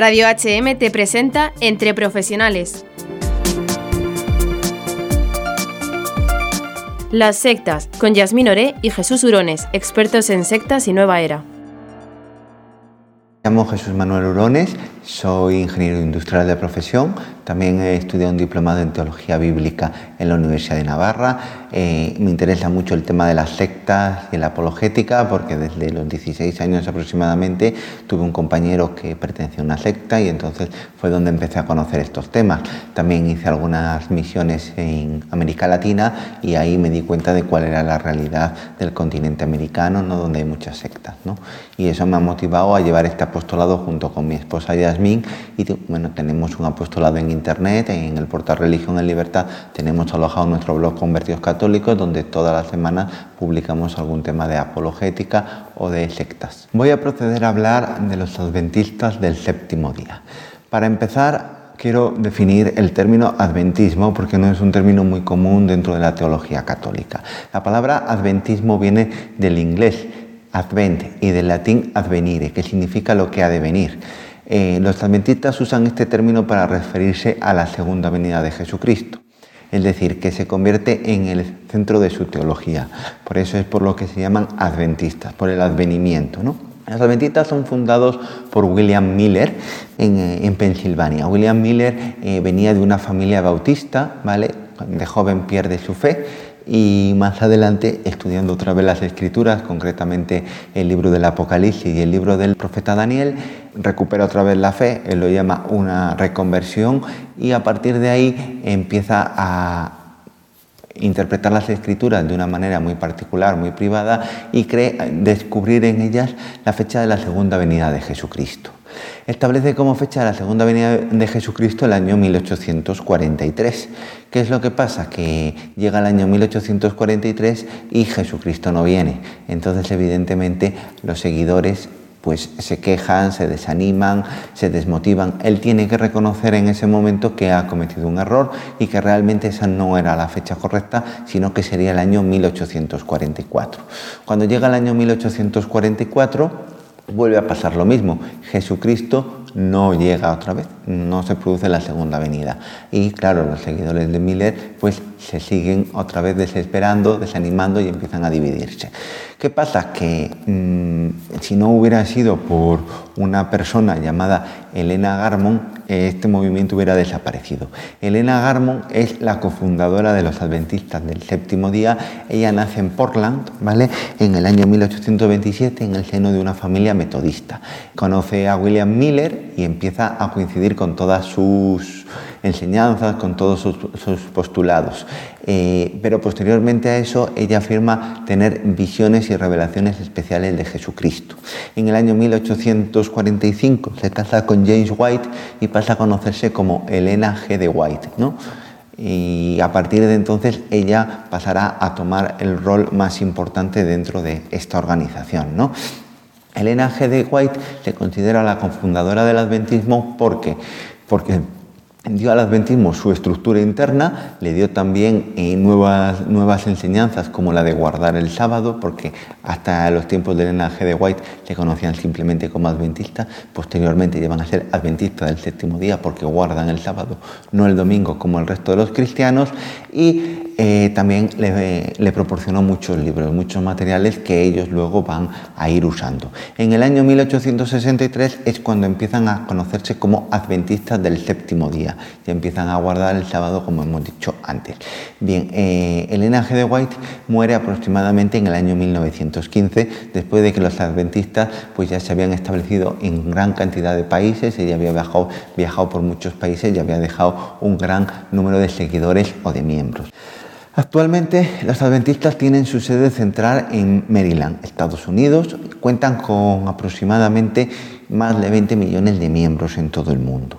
Radio HM te presenta Entre Profesionales. Las sectas, con Yasmín Oré y Jesús Urones, expertos en sectas y nueva era. Me llamo Jesús Manuel Urones, soy ingeniero industrial de profesión, también he estudiado un diplomado en teología bíblica en la Universidad de Navarra. Eh, me interesa mucho el tema de las sectas y la apologética porque desde los 16 años aproximadamente tuve un compañero que pertenecía a una secta y entonces fue donde empecé a conocer estos temas. También hice algunas misiones en América Latina y ahí me di cuenta de cuál era la realidad del continente americano, ¿no? donde hay muchas sectas. ¿no? Y eso me ha motivado a llevar este apostolado junto con mi esposa Yasmín y bueno, tenemos un apostolado en internet, en el portal Religión en Libertad, tenemos alojado nuestro blog Convertidos Católicos, donde todas las semanas publicamos algún tema de apologética o de sectas. Voy a proceder a hablar de los adventistas del séptimo día. Para empezar, quiero definir el término adventismo porque no es un término muy común dentro de la teología católica. La palabra adventismo viene del inglés advent y del latín advenire, que significa lo que ha de venir. Eh, los adventistas usan este término para referirse a la segunda venida de Jesucristo, es decir, que se convierte en el centro de su teología. Por eso es por lo que se llaman adventistas, por el advenimiento. Los adventistas son fundados por William Miller en, eh, Pensilvania. William Miller eh, venía de una familia bautista, ¿vale? De joven pierde su fe y más adelante estudiando otra vez las escrituras, concretamente el libro del Apocalipsis y el libro del profeta Daniel, recupera otra vez la fe, él lo llama una reconversión y a partir de ahí empieza a interpretar las escrituras de una manera muy particular, muy privada y cree descubrir en ellas la fecha de la segunda venida de Jesucristo. Establece como fecha la segunda venida de Jesucristo el año 1843. ¿Qué es lo que pasa? Que llega el año 1843 y Jesucristo no viene. Entonces, evidentemente, los seguidores pues se quejan, se desaniman, se desmotivan. Él tiene que reconocer en ese momento que ha cometido un error y que realmente esa no era la fecha correcta, sino que sería el año 1844. Cuando llega el año 1844, vuelve a pasar lo mismo. Jesucristo no llega otra vez, no se produce la segunda venida. Y claro, los seguidores de Miller pues se siguen otra vez desesperando, desanimando y empiezan a dividirse. ¿Qué pasa? Que mm, si no hubiera sido por una persona llamada Elena Garmon, este movimiento hubiera desaparecido. Elena Garmon es la cofundadora de los adventistas del séptimo día. Ella nace en Portland, ¿vale? En el año 1827 en el seno de una familia metodista. Conoce a William Miller y empieza a coincidir con todas sus enseñanzas, con todos sus, postulados. Eh, pero posteriormente a eso ella afirma tener visiones y revelaciones especiales de Jesucristo. En el año 1845 se casa con James White y pasa a conocerse como Elena G. de White. ¿no? y a partir de entonces ella pasará a tomar el rol más importante dentro de esta organización. ¿no? Elena G. de White se considera la cofundadora del adventismo porque, porque dio al adventismo su estructura interna, le dio también eh, nuevas, nuevas enseñanzas como la de guardar el sábado, porque hasta los tiempos del Elena de White se conocían simplemente como adventistas, posteriormente llevan a ser adventistas del séptimo día porque guardan el sábado, no el domingo como el resto de los cristianos, y eh, también le, proporcionó muchos libros, muchos materiales que ellos luego van a ir usando. En el año 1863 es cuando empiezan a conocerse como adventistas del séptimo día y empiezan a guardar el sábado como hemos dicho antes. Bien, eh, Elena G. de White muere aproximadamente en el año 1915 después de que los adventistas pues ya se habían establecido en gran cantidad de países, ella había viajado, viajado por muchos países y había dejado un gran número de seguidores o de miembros. Actualmente los adventistas tienen su sede central en Maryland, Estados Unidos. Cuentan con aproximadamente más de 20 millones de miembros en todo el mundo.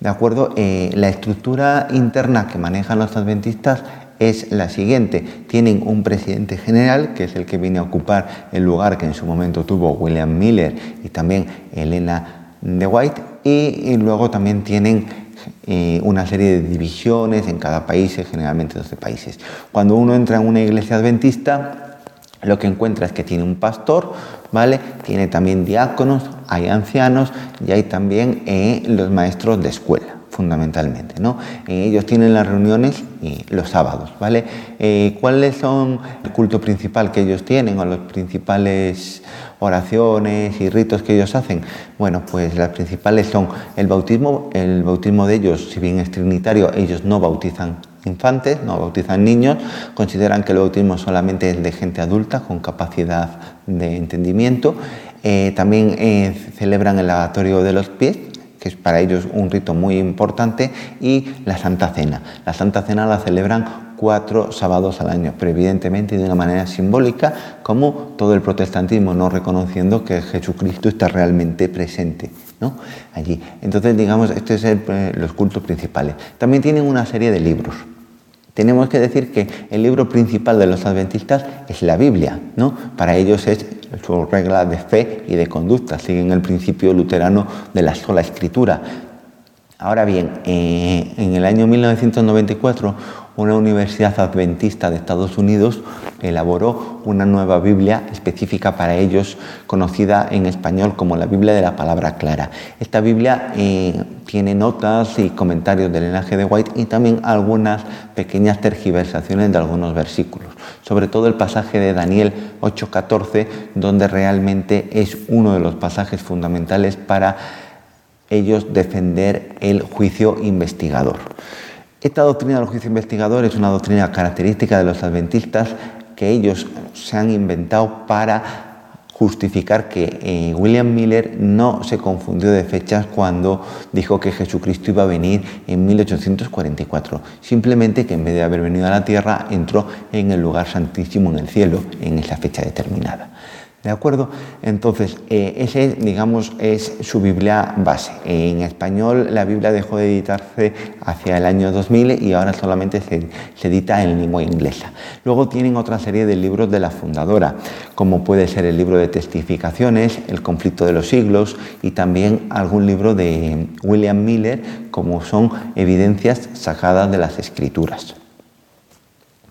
¿De acuerdo? Eh, la estructura interna que manejan los adventistas es la siguiente. Tienen un presidente general, que es el que viene a ocupar el lugar que en su momento tuvo William Miller y también Elena de White, y luego también tienen eh, una serie de divisiones en cada país, generalmente 12 países. Cuando uno entra en una iglesia adventista, lo que encuentra es que tiene un pastor, ¿vale? Tiene también diáconos, hay ancianos y hay también eh, los maestros de escuela fundamentalmente. ¿no? Eh, ellos tienen las reuniones los sábados. ¿vale? Eh, ¿Cuáles son el culto principal que ellos tienen o las principales oraciones y ritos que ellos hacen? Bueno, pues las principales son el bautismo. El bautismo de ellos, si bien es trinitario, ellos no bautizan infantes, no bautizan niños, consideran que el bautismo solamente es de gente adulta con capacidad de entendimiento. Eh, también celebran el lavatorio de los pies, que es para ellos un rito muy importante, y la Santa Cena. La Santa Cena la celebran cuatro sábados al año, pero evidentemente de una manera simbólica, como todo el protestantismo, no reconociendo que Jesucristo está realmente presente ¿no? allí. Entonces, digamos, estos son eh, los cultos principales. También tienen una serie de libros. Tenemos que decir que el libro principal de los adventistas es la Biblia, ¿no? Para ellos es su regla de fe y de conducta, siguen el principio luterano de la sola escritura. Ahora bien, eh, en el año 1994 una universidad adventista de Estados Unidos elaboró una nueva Biblia específica para ellos, conocida en español como la Biblia de la Palabra Clara. Esta Biblia eh, tiene notas y comentarios del linaje de White y también algunas pequeñas tergiversaciones de algunos versículos, sobre todo el pasaje de Daniel 8:14, donde realmente es uno de los pasajes fundamentales para ellos defender el juicio investigador. Esta doctrina del juicio investigador es una doctrina característica de los adventistas que ellos se han inventado para justificar que eh, William Miller no se confundió de fechas cuando dijo que Jesucristo iba a venir en 1844. Simplemente que en vez de haber venido a la tierra, entró en el lugar santísimo en el cielo en esa fecha determinada. ¿De acuerdo? Entonces, eh, ese, digamos, es su Biblia base. En español, la Biblia dejó de editarse hacia el año 2000 y ahora solamente se, edita en lengua inglesa. Luego tienen otra serie de libros de la fundadora, como puede ser el libro de testificaciones, El conflicto de los siglos y también algún libro de William Miller, como son evidencias sacadas de las escrituras.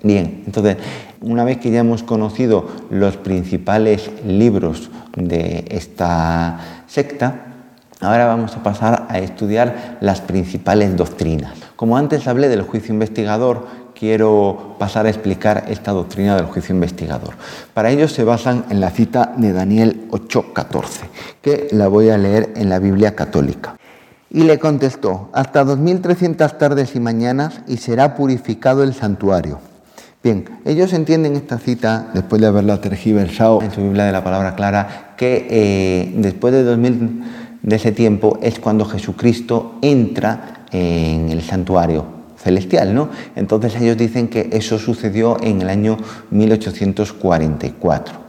Bien, entonces, una vez que ya hemos conocido los principales libros de esta secta, ahora vamos a pasar a estudiar las principales doctrinas. Como antes hablé del juicio investigador, quiero pasar a explicar esta doctrina del juicio investigador. Para ello se basan en la cita de Daniel 8:14, que la voy a leer en la Biblia católica. Y le contestó, hasta 2300 tardes y mañanas y será purificado el santuario Bien, ellos entienden esta cita, después de haberla tergiversado en su Biblia de la palabra clara, que eh, después de 2000 de ese tiempo es cuando Jesucristo entra en el santuario celestial, ¿no? Entonces ellos dicen que eso sucedió en el año 1844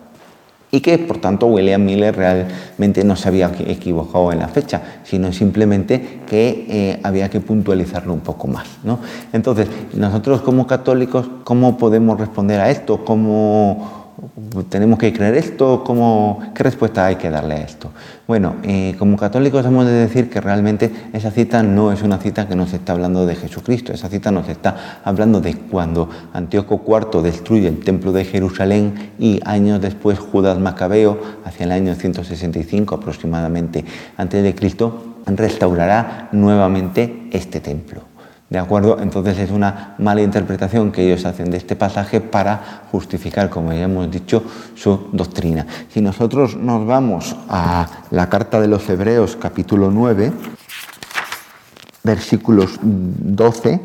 y que por tanto William Miller realmente no se había equivocado en la fecha, sino simplemente que eh, había que puntualizarlo un poco más. ¿no? Entonces, nosotros como católicos, ¿cómo podemos responder a esto? ¿Cómo ¿Tenemos que creer esto? ¿Cómo, ¿Qué respuesta hay que darle a esto? Bueno, eh, como católicos hemos de decir que realmente esa cita no es una cita que nos está hablando de Jesucristo, esa cita nos está hablando de cuando Antíoco IV destruye el templo de Jerusalén y años después Judas Macabeo, hacia el año 165 aproximadamente antes de Cristo, restaurará nuevamente este templo. ¿De acuerdo? Entonces es una mala interpretación que ellos hacen de este pasaje para justificar, como ya hemos dicho, su doctrina. Si nosotros nos vamos a la carta de los Hebreos capítulo 9, versículos 12,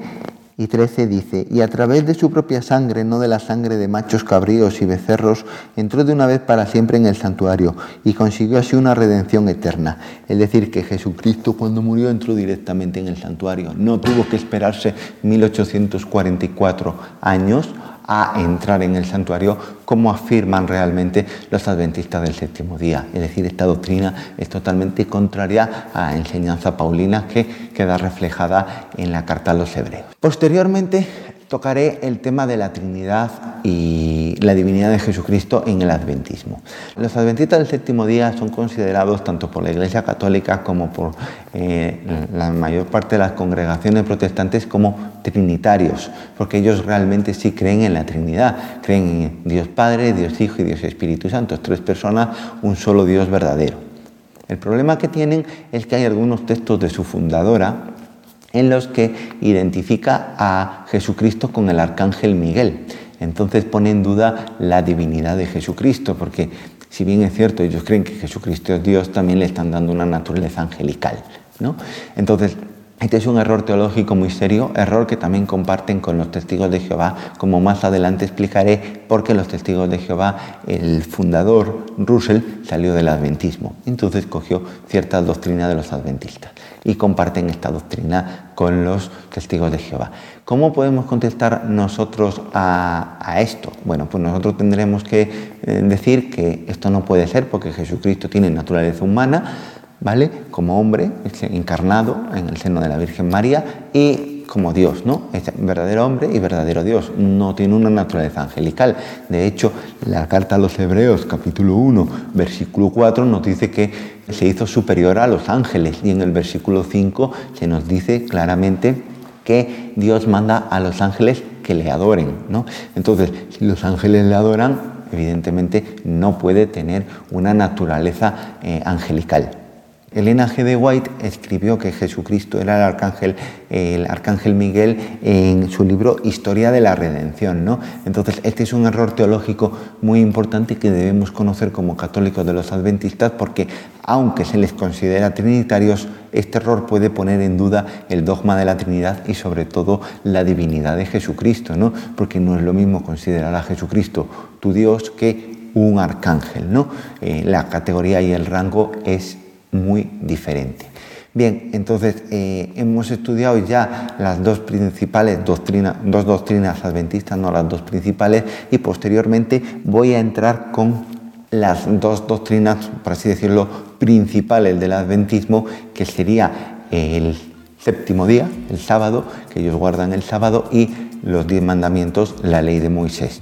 y 13 dice, y a través de su propia sangre, no de la sangre de machos cabríos y becerros, entró de una vez para siempre en el santuario y consiguió así una redención eterna. Es decir, que Jesucristo cuando murió entró directamente en el santuario. No tuvo que esperarse 1844 años a entrar en el santuario como afirman realmente los adventistas del séptimo día. Es decir, esta doctrina es totalmente contraria a la enseñanza paulina que queda reflejada en la carta a los hebreos. Posteriormente tocaré el tema de la Trinidad y la divinidad de Jesucristo en el adventismo. Los adventistas del séptimo día son considerados tanto por la Iglesia Católica como por eh, la mayor parte de las congregaciones protestantes como trinitarios, porque ellos realmente sí creen en la Trinidad, creen en Dios Padre, Dios Hijo y Dios Espíritu Santo, tres personas, un solo Dios verdadero. El problema que tienen es que hay algunos textos de su fundadora en los que identifica a Jesucristo con el arcángel Miguel. Entonces pone en duda la divinidad de Jesucristo, porque si bien es cierto, ellos creen que Jesucristo es Dios, también le están dando una naturaleza angelical. ¿no? Entonces, este es un error teológico muy serio, error que también comparten con los testigos de Jehová, como más adelante explicaré, porque los testigos de Jehová, el fundador Russell salió del adventismo, entonces cogió cierta doctrina de los adventistas y comparten esta doctrina con los testigos de Jehová. ¿Cómo podemos contestar nosotros a, esto? Bueno, pues nosotros tendremos que eh, decir que esto no puede ser porque Jesucristo tiene naturaleza humana, ¿vale? Como hombre, encarnado en el seno de la Virgen María y como Dios, ¿no? Es verdadero hombre y verdadero Dios. No tiene una naturaleza angelical. De hecho, la carta a los Hebreos, capítulo 1, versículo 4, nos dice que se hizo superior a los ángeles. Y en el versículo 5 se nos dice claramente que Dios manda a los ángeles que le adoren, ¿no? Entonces, si los ángeles le adoran, evidentemente no puede tener una naturaleza eh, angelical. Elena G. de White escribió que Jesucristo era el arcángel, el arcángel Miguel en su libro Historia de la Redención. ¿no? Entonces, este es un error teológico muy importante que debemos conocer como católicos de los adventistas porque, aunque se les considera trinitarios, este error puede poner en duda el dogma de la Trinidad y sobre todo la divinidad de Jesucristo, ¿no? porque no es lo mismo considerar a Jesucristo tu Dios que un arcángel. ¿no? Eh, la categoría y el rango es muy diferente. Bien, entonces eh, hemos estudiado ya las dos principales doctrinas, dos doctrinas adventistas, no las dos principales, y posteriormente voy a entrar con las dos doctrinas, por así decirlo, principales del adventismo, que sería el séptimo día, el sábado, que ellos guardan el sábado, y los diez mandamientos, la ley de Moisés.